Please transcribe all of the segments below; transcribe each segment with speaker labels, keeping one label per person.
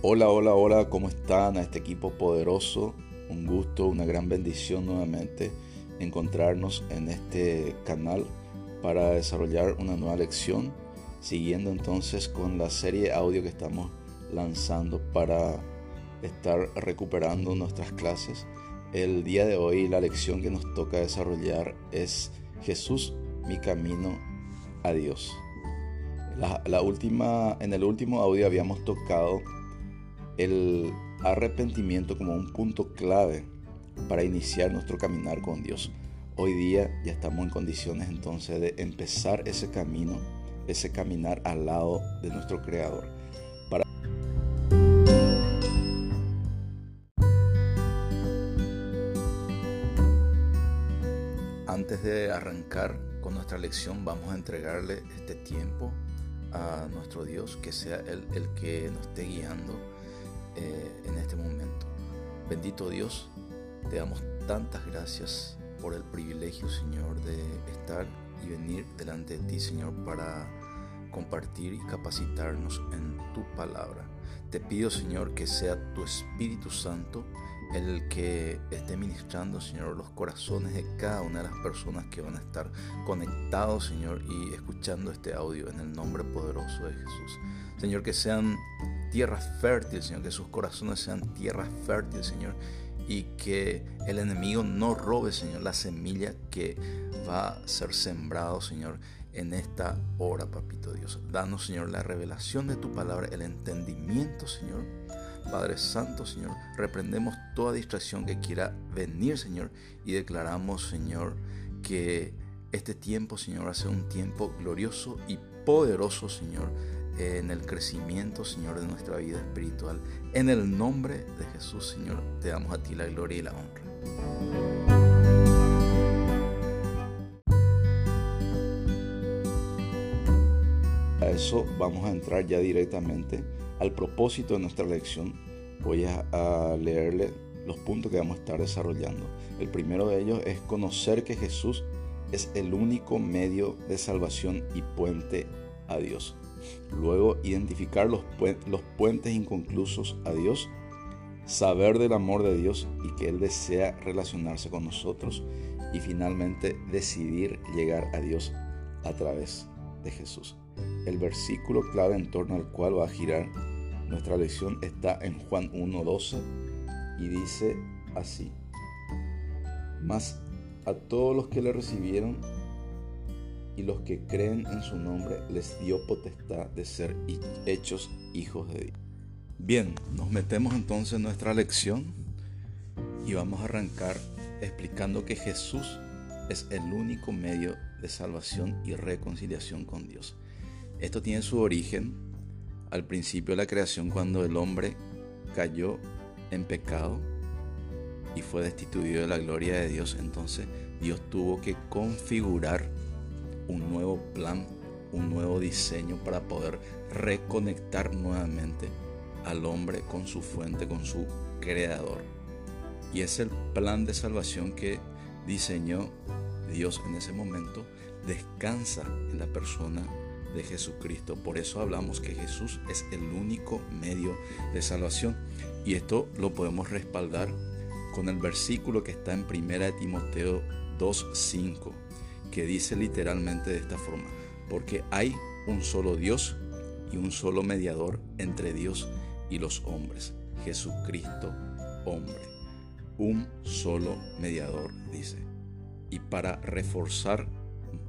Speaker 1: Hola, hola, hola, ¿cómo están a este equipo poderoso? Un gusto, una gran bendición nuevamente encontrarnos en este canal para desarrollar una nueva lección, siguiendo entonces con la serie audio que estamos lanzando para estar recuperando nuestras clases. El día de hoy la lección que nos toca desarrollar es Jesús, mi camino a Dios. La, última, en el último audio habíamos tocado el arrepentimiento como un punto clave para iniciar nuestro caminar con Dios. Hoy día ya estamos en condiciones entonces de empezar ese camino, ese caminar al lado de nuestro Creador. Para Antes de arrancar con nuestra lección, vamos a entregarle este tiempo a nuestro Dios, que sea Él el que nos esté guiando eh, en este momento. Bendito Dios, te damos tantas gracias por el privilegio, Señor, de estar y venir delante de ti, Señor, para compartir y capacitarnos en tu palabra. Te pido, Señor, que sea tu Espíritu Santo el que esté ministrando, Señor, los corazones de cada una de las personas que van a estar conectados, Señor, y escuchando este audio en el nombre poderoso de Jesús. Señor, que sean tierras fértiles, Señor, que sus corazones sean tierras fértiles, Señor, y que el enemigo no robe, Señor, la semilla que va a ser sembrado, Señor, en esta hora, papito Dios. Danos, Señor, la revelación de tu palabra, el entendimiento, Señor. Padre Santo, Señor, reprendemos toda distracción que quiera venir, Señor, y declaramos, Señor, que este tiempo, Señor, va a ser un tiempo glorioso y poderoso, Señor, en el crecimiento, Señor, de nuestra vida espiritual. En el nombre de Jesús, Señor, te damos a ti la gloria y la honra. A eso vamos a entrar ya directamente al propósito de nuestra lección. Voy a, leerle los puntos que vamos a estar desarrollando. El primero de ellos es conocer que Jesús es el único medio de salvación y puente a Dios. Luego, identificar los, los puentes inconclusos a Dios, saber del amor de Dios y que Él desea relacionarse con nosotros. Y finalmente, decidir llegar a Dios a través de Jesús. El versículo clave en torno al cual va a girar nuestra lección está en Juan 1.12 y dice así. Mas a todos los que le recibieron y los que creen en su nombre les dio potestad de ser hechos hijos de Dios. Bien, nos metemos entonces en nuestra lección y vamos a arrancar explicando que Jesús es el único medio de salvación y reconciliación con Dios. Esto tiene su origen al principio de la creación cuando el hombre cayó en pecado y fue destituido de la gloria de Dios. Entonces Dios tuvo que configurar un nuevo plan, un nuevo diseño para poder reconectar nuevamente al hombre con su fuente, con su creador. Y es el plan de salvación que diseñó Dios en ese momento. Descansa en la persona de Jesucristo. Por eso hablamos que Jesús es el único medio de salvación. Y esto lo podemos respaldar con el versículo que está en 1 Timoteo 2.5 que dice literalmente de esta forma, porque hay un solo Dios y un solo mediador entre Dios y los hombres, Jesucristo hombre. Un solo mediador, dice. Y para reforzar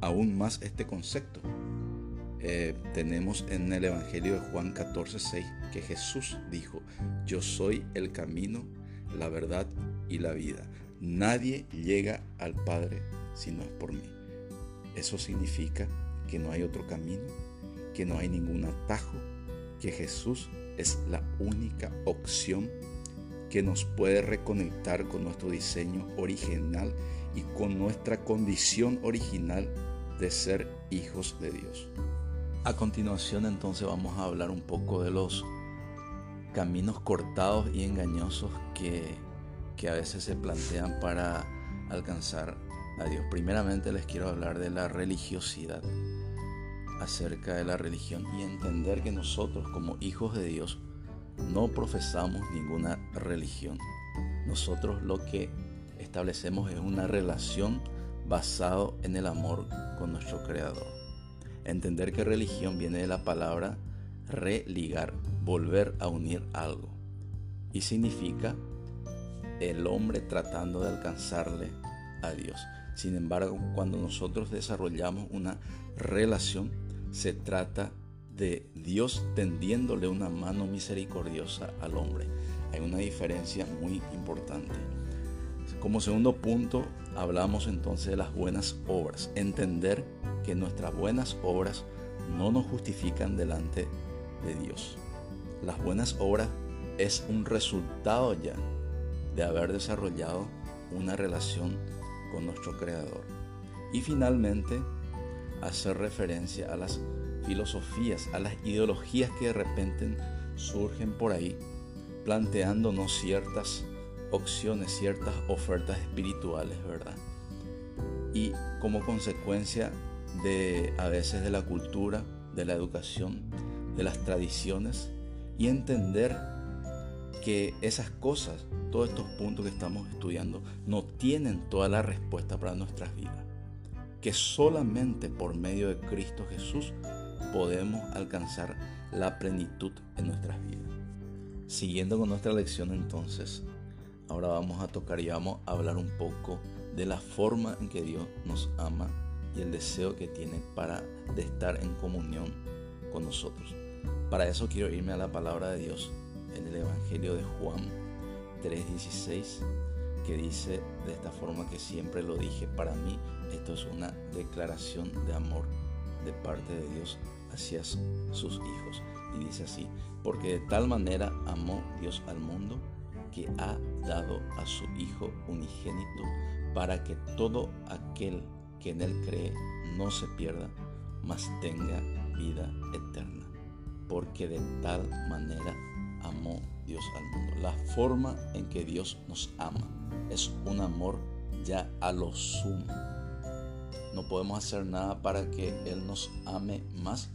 Speaker 1: aún más este concepto, eh, tenemos en el Evangelio de Juan 14, 6 que Jesús dijo, yo soy el camino, la verdad y la vida. Nadie llega al Padre si no es por mí. Eso significa que no hay otro camino, que no hay ningún atajo, que Jesús es la única opción que nos puede reconectar con nuestro diseño original y con nuestra condición original de ser hijos de Dios. A continuación entonces vamos a hablar un poco de los caminos cortados y engañosos que, que a veces se plantean para alcanzar a Dios. Primeramente les quiero hablar de la religiosidad, acerca de la religión y entender que nosotros como hijos de Dios no profesamos ninguna religión. Nosotros lo que establecemos es una relación basado en el amor con nuestro Creador. Entender que religión viene de la palabra religar, volver a unir algo. Y significa el hombre tratando de alcanzarle a Dios. Sin embargo, cuando nosotros desarrollamos una relación, se trata de Dios tendiéndole una mano misericordiosa al hombre. Hay una diferencia muy importante. Como segundo punto, hablamos entonces de las buenas obras. Entender que nuestras buenas obras no nos justifican delante de Dios. Las buenas obras es un resultado ya de haber desarrollado una relación nuestro Creador. Y finalmente, hacer referencia a las filosofías, a las ideologías que de repente surgen por ahí, planteándonos ciertas opciones, ciertas ofertas espirituales, ¿verdad? Y como consecuencia de a veces de la cultura, de la educación, de las tradiciones y entender que esas cosas, todos estos puntos que estamos estudiando, no tienen toda la respuesta para nuestras vidas. Que solamente por medio de Cristo Jesús podemos alcanzar la plenitud en nuestras vidas. Siguiendo con nuestra lección entonces, ahora vamos a tocar y vamos a hablar un poco de la forma en que Dios nos ama y el deseo que tiene para de estar en comunión con nosotros. Para eso quiero irme a la palabra de Dios en el Evangelio de Juan 3:16 que dice de esta forma que siempre lo dije, para mí esto es una declaración de amor de parte de Dios hacia sus hijos. Y dice así, porque de tal manera amó Dios al mundo que ha dado a su Hijo unigénito para que todo aquel que en él cree no se pierda, mas tenga vida eterna. Porque de tal manera amó Dios al mundo. La forma en que Dios nos ama es un amor ya a lo sumo. No podemos hacer nada para que Él nos ame más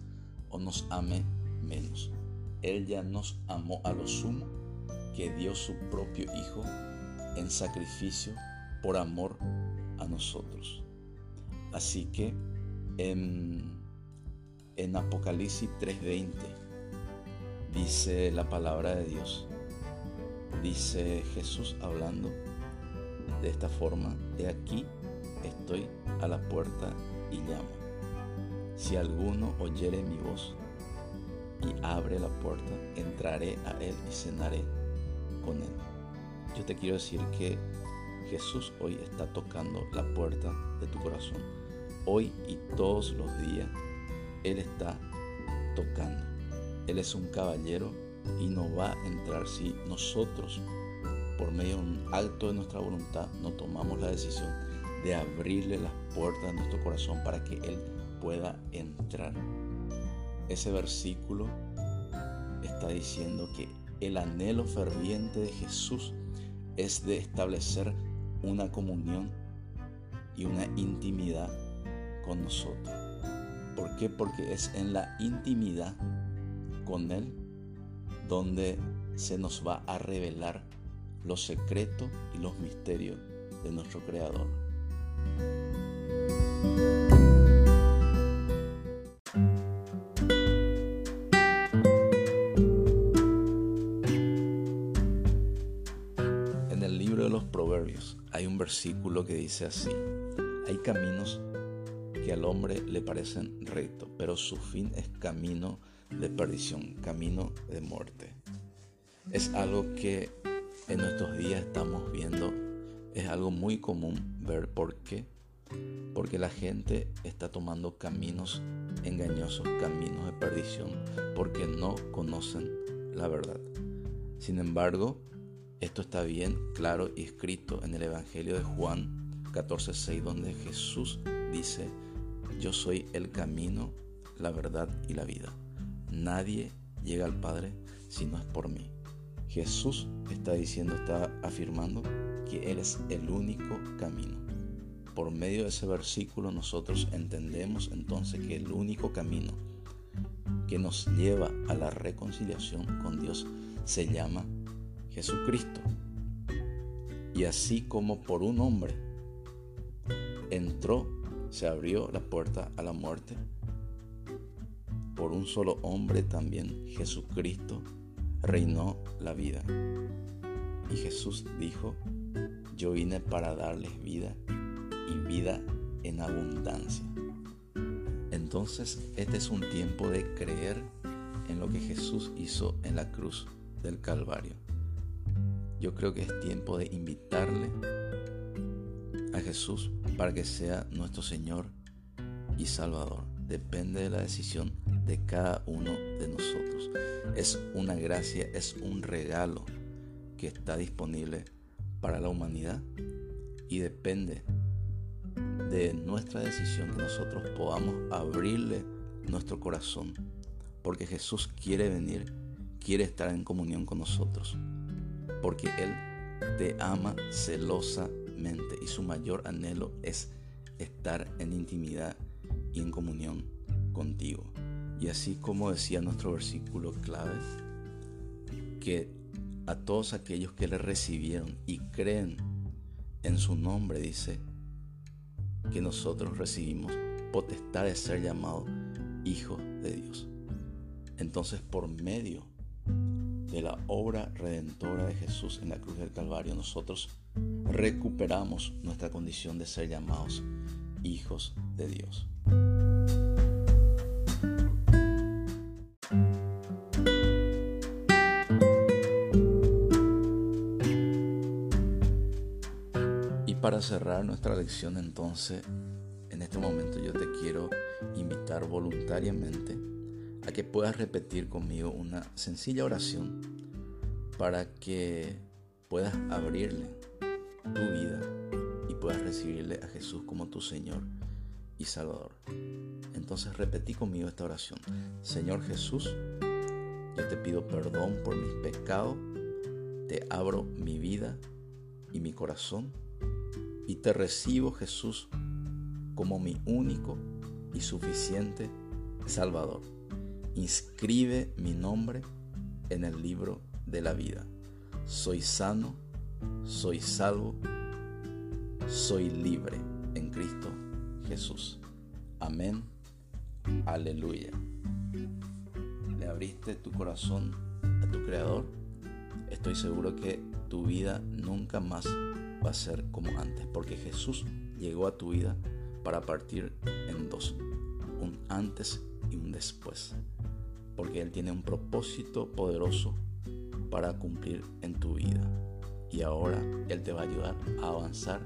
Speaker 1: o nos ame menos. Él ya nos amó a lo sumo, que dio su propio Hijo en sacrificio por amor a nosotros. Así que en, en Apocalipsis 3:20 dice la palabra de Dios, dice Jesús hablando de esta forma, he aquí estoy a la puerta y llamo. Si alguno oyere mi voz y abre la puerta, entraré a él y cenaré con él. Yo te quiero decir que Jesús hoy está tocando la puerta de tu corazón. Hoy y todos los días Él está tocando. Él es un caballero y no va a entrar si nosotros, por medio de un acto de nuestra voluntad, no tomamos la decisión de abrirle las puertas de nuestro corazón para que Él pueda entrar. Ese versículo está diciendo que el anhelo ferviente de Jesús es de establecer una comunión y una intimidad con nosotros. ¿Por qué? Porque es en la intimidad con Él donde se nos va a revelar los secretos y los misterios de nuestro Creador. hay un versículo que dice así, hay caminos que al hombre le parecen rectos, pero su fin es camino de perdición, camino de muerte. Es algo que en nuestros días estamos viendo, es algo muy común ver por qué. Porque la gente está tomando caminos engañosos, caminos de perdición, porque no conocen la verdad. Sin embargo, esto está bien claro y escrito en el Evangelio de Juan 14:6, donde Jesús dice, yo soy el camino, la verdad y la vida. Nadie llega al Padre si no es por mí. Jesús está diciendo, está afirmando que Él es el único camino. Por medio de ese versículo nosotros entendemos entonces que el único camino que nos lleva a la reconciliación con Dios se llama Jesucristo. Y así como por un hombre entró, se abrió la puerta a la muerte, por un solo hombre también Jesucristo reinó la vida. Y Jesús dijo, yo vine para darles vida y vida en abundancia. Entonces este es un tiempo de creer en lo que Jesús hizo en la cruz del Calvario. Yo creo que es tiempo de invitarle a Jesús para que sea nuestro Señor y Salvador. Depende de la decisión de cada uno de nosotros. Es una gracia, es un regalo que está disponible para la humanidad y depende de nuestra decisión que nosotros podamos abrirle nuestro corazón, porque Jesús quiere venir, quiere estar en comunión con nosotros, porque Él te ama celosamente y su mayor anhelo es estar en intimidad y en comunión contigo. Y así como decía nuestro versículo clave, que a todos aquellos que le recibieron y creen en su nombre, dice, que nosotros recibimos potestad de ser llamados hijos de Dios. Entonces, por medio de la obra redentora de Jesús en la cruz del Calvario, nosotros recuperamos nuestra condición de ser llamados hijos de Dios. Para cerrar nuestra lección entonces, en este momento yo te quiero invitar voluntariamente a que puedas repetir conmigo una sencilla oración para que puedas abrirle tu vida y puedas recibirle a Jesús como tu Señor y Salvador. Entonces repetí conmigo esta oración. Señor Jesús, yo te pido perdón por mis pecados, te abro mi vida y mi corazón y te recibo Jesús como mi único y suficiente Salvador. Inscribe mi nombre en el libro de la vida. Soy sano, soy salvo, soy libre en Cristo Jesús. Amén. Aleluya. Le abriste tu corazón a tu Creador. Estoy seguro que tu vida nunca más va a ser como antes, porque Jesús llegó a tu vida para partir en dos, un antes y un después, porque Él tiene un propósito poderoso para cumplir en tu vida. Y ahora Él te va a ayudar a avanzar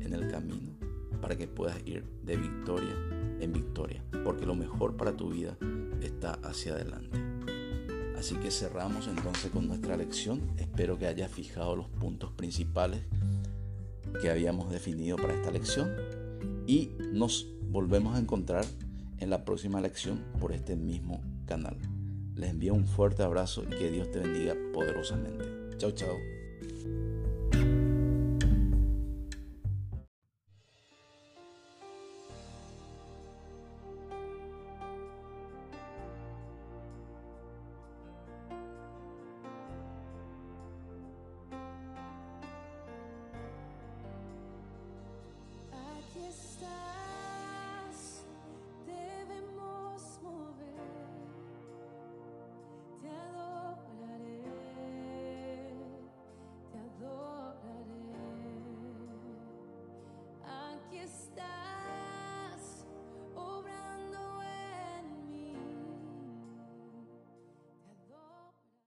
Speaker 1: en el camino para que puedas ir de victoria en victoria, porque lo mejor para tu vida está hacia adelante. Así que cerramos entonces con nuestra lección. Espero que hayas fijado los puntos principales que habíamos definido para esta lección y nos volvemos a encontrar en la próxima lección por este mismo canal. Les envío un fuerte abrazo y que Dios te bendiga poderosamente. Chao, chao.